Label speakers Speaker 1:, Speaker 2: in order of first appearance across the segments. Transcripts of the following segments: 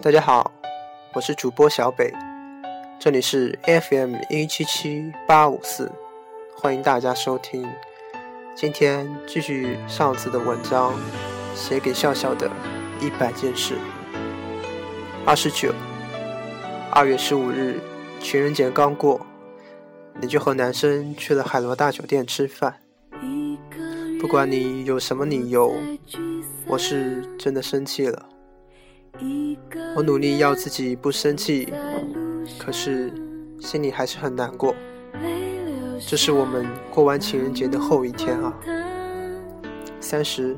Speaker 1: 大家好，我是主播小北，这里是 FM 一七七八五四，欢迎大家收听。今天继续上次的文章，写给笑笑的一百件事。二十九，二月十五日，情人节刚过，你就和男生去了海螺大酒店吃饭。不管你有什么理由，我是真的生气了。我努力要自己不生气，可是心里还是很难过。这是我们过完情人节的后一天啊，三十，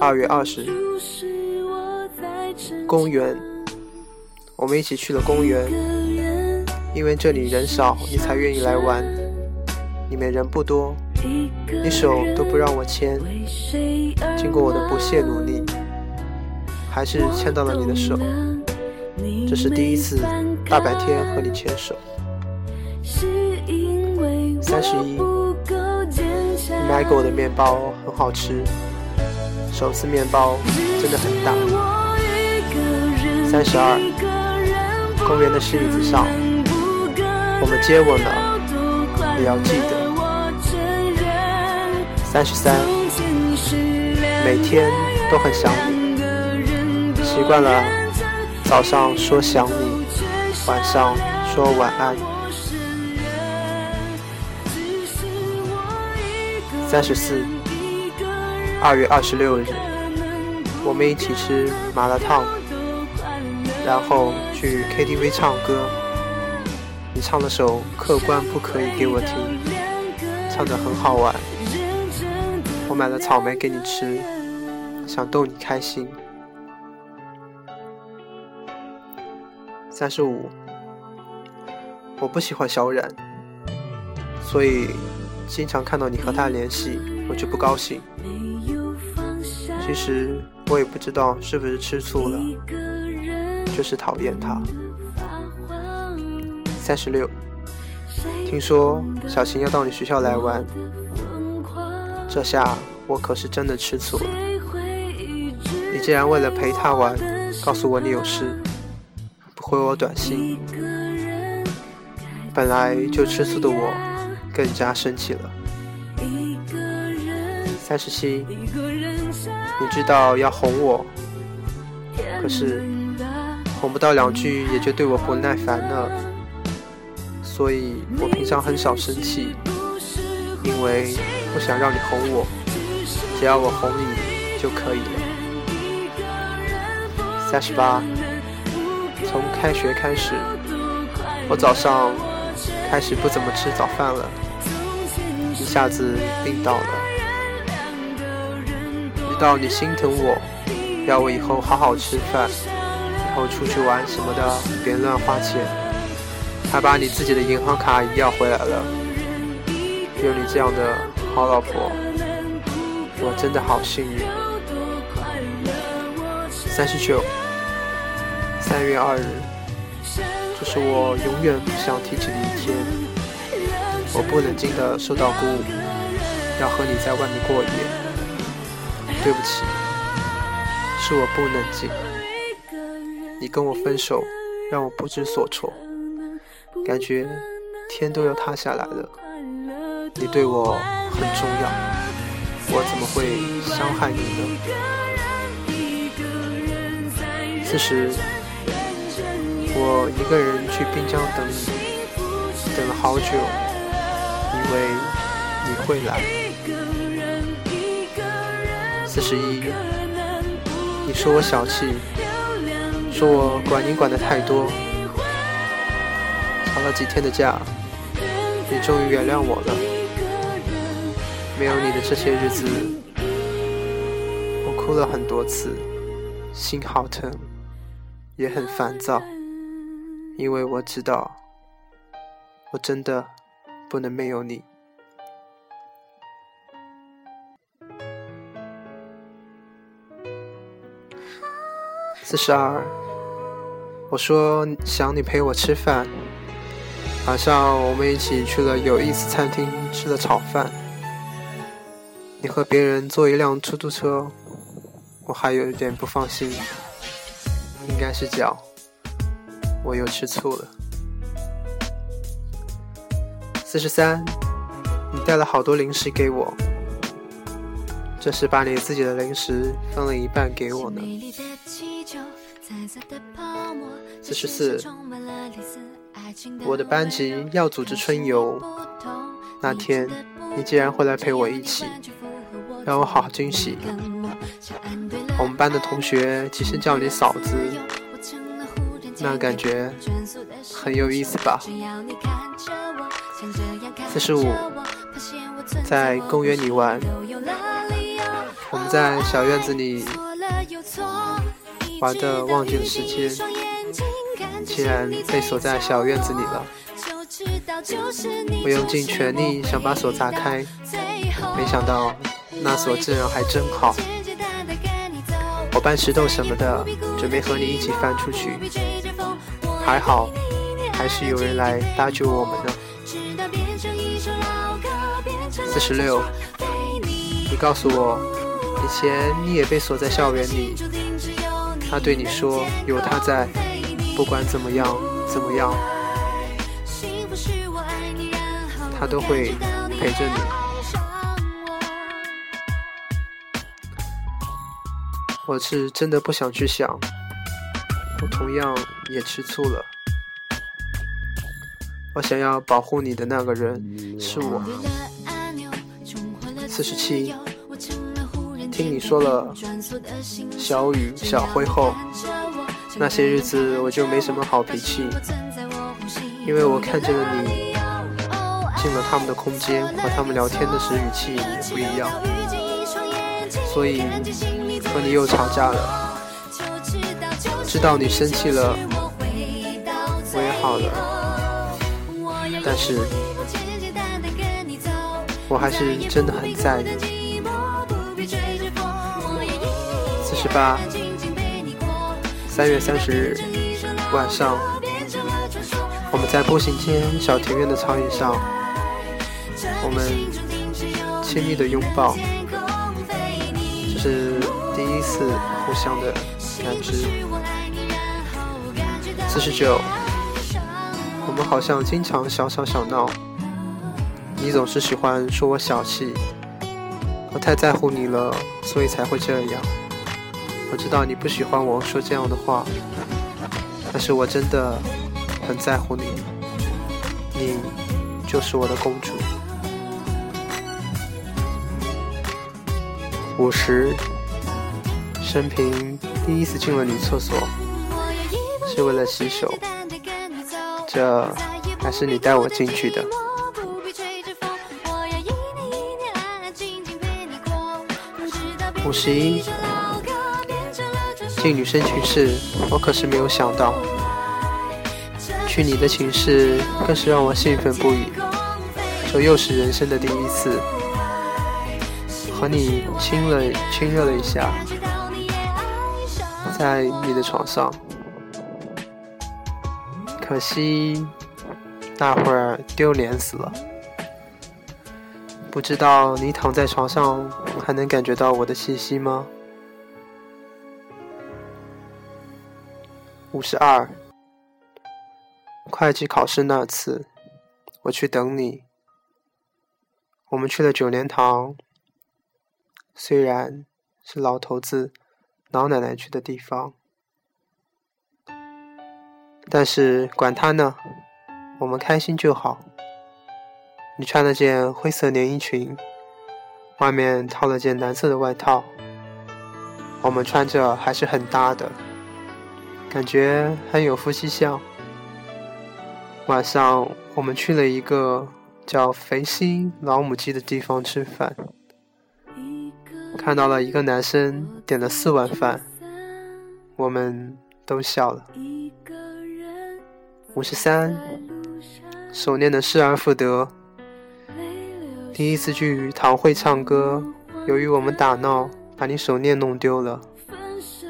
Speaker 1: 二月二十，公园，我们一起去了公园，因为这里人少，你才愿意来玩。里面人不多。你手都不让我牵，经过我的不懈努力，还是牵到了你的手。这是第一次大白天和你牵手。三十一，你买给我的面包很好吃，手撕面包真的很大。三十二，公园的石椅子上，我们接吻了，你要记得。三十三，每天都很想你，习惯了早上说想你，晚上说晚安。三十四，二月二十六日，我们一起吃麻辣烫，然后去 KTV 唱歌。你唱了首《客官不可以》给我听，唱的很好玩。我买了草莓给你吃，想逗你开心。三十五，我不喜欢小冉，所以经常看到你和他联系，我就不高兴。其实我也不知道是不是吃醋了，就是讨厌他。三十六，听说小琴要到你学校来玩。这下我可是真的吃醋了。你竟然为了陪他玩，告诉我你有事，回我短信。本来就吃醋的我，更加生气了。三十七，你知道要哄我，可是哄不到两句也就对我不耐烦了，所以我平常很少生气，因为。不想让你哄我，只要我哄你就可以了。三十八，从开学开始，我早上开始不怎么吃早饭了，一下子病倒了。知道你心疼我，要我以后好好吃饭，以后出去玩什么的别乱花钱，还把你自己的银行卡也要回来了。有你这样的。好老婆，我真的好幸运。三十九，三月二日，这是我永远不想提起的一天。我不冷静的受到鼓舞，要和你在外面过夜。对不起，是我不冷静。你跟我分手，让我不知所措，感觉天都要塌下来了。你对我。很重要，我怎么会伤害你呢？此时，我一个人去滨江等你，等了好久，以为你会来。四十一，你说我小气，说我管你管的太多，吵了几天的架，你终于原谅我了。没有你的这些日子，我哭了很多次，心好疼，也很烦躁，因为我知道，我真的不能没有你。四十二，我说想你陪我吃饭，晚上我们一起去了有意思餐厅吃了炒饭。你和别人坐一辆出租车，我还有一点不放心，应该是脚，我又吃醋了。四十三，你带了好多零食给我，这是把你自己的零食分了一半给我呢。四十四，我的班级要组织春游，那天你竟然会来陪我一起，让我好惊喜。我们班的同学其实叫你嫂子，那感觉很有意思吧？四十五，在公园里玩，我们在小院子里玩的忘记了时间，竟然被锁在小院子里了。我用尽全力想把锁砸开，没想到那锁竟然还真好。我搬石头什么的，准备和你一起翻出去，还好，还是有人来搭救我们呢。四十六，你告诉我，以前你也被锁在校园里，他对你说，有他在，不管怎么样，怎么样，他都会陪着你。我是真的不想去想，我同样也吃醋了。我想要保护你的那个人是我。四十七，听你说了小雨小灰后，那些日子我就没什么好脾气，因为我看见了你进了他们的空间，和他们聊天的时语气也不一样，所以。和你又吵架了，知道你生气了，我也好了，但是我还是真的很在意。四十八，三月三十日晚上，我们在步行街小庭院的草椅上，我们亲密的拥抱，这是。第一次互相的感知。四十九，我们好像经常小吵小闹，你总是喜欢说我小气，我太在乎你了，所以才会这样。我知道你不喜欢我说这样的话，但是我真的很在乎你，你就是我的公主。五十。生平第一次进了女厕所，是为了洗手，这还是你带我进去的。五十一，进女生寝室，我可是没有想到，去你的寝室更是让我兴奋不已，这又是人生的第一次，和你亲了亲热了一下。在你的床上，可惜那会儿丢脸死了。不知道你躺在床上还能感觉到我的气息吗？五十二，会计考试那次，我去等你。我们去了九莲堂，虽然是老头子。老奶奶去的地方，但是管他呢，我们开心就好。你穿了件灰色连衣裙，外面套了件蓝色的外套，我们穿着还是很搭的，感觉很有夫妻相。晚上我们去了一个叫肥西老母鸡的地方吃饭。看到了一个男生点了四碗饭，我们都笑了。五十三，手念的失而复得。第一次去堂会唱歌，由于我们打闹，把你手链弄丢了。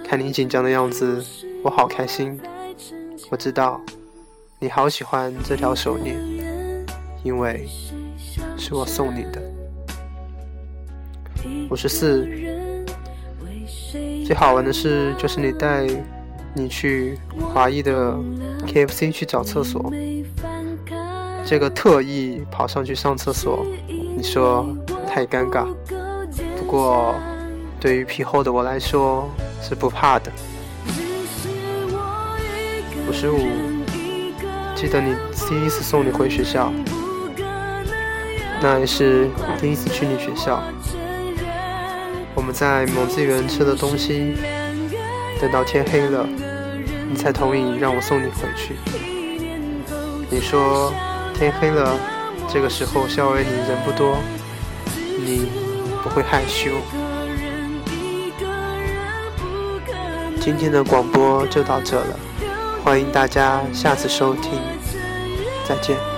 Speaker 1: 看你紧张的样子，我好开心。我知道，你好喜欢这条手链，因为是我送你的。五十四，最好玩的事就是你带你去华谊的 KFC 去找厕所，这个特意跑上去上厕所，你说太尴尬。不过对于皮厚的我来说是不怕的。五十五，记得你第一次送你回学校，那也是第一次去你学校。我们在蒙自园吃的东西，等到天黑了，你才同意让我送你回去。你说天黑了，这个时候校园里人不多，你不会害羞。今天的广播就到这了。欢迎大家下次收听，再见。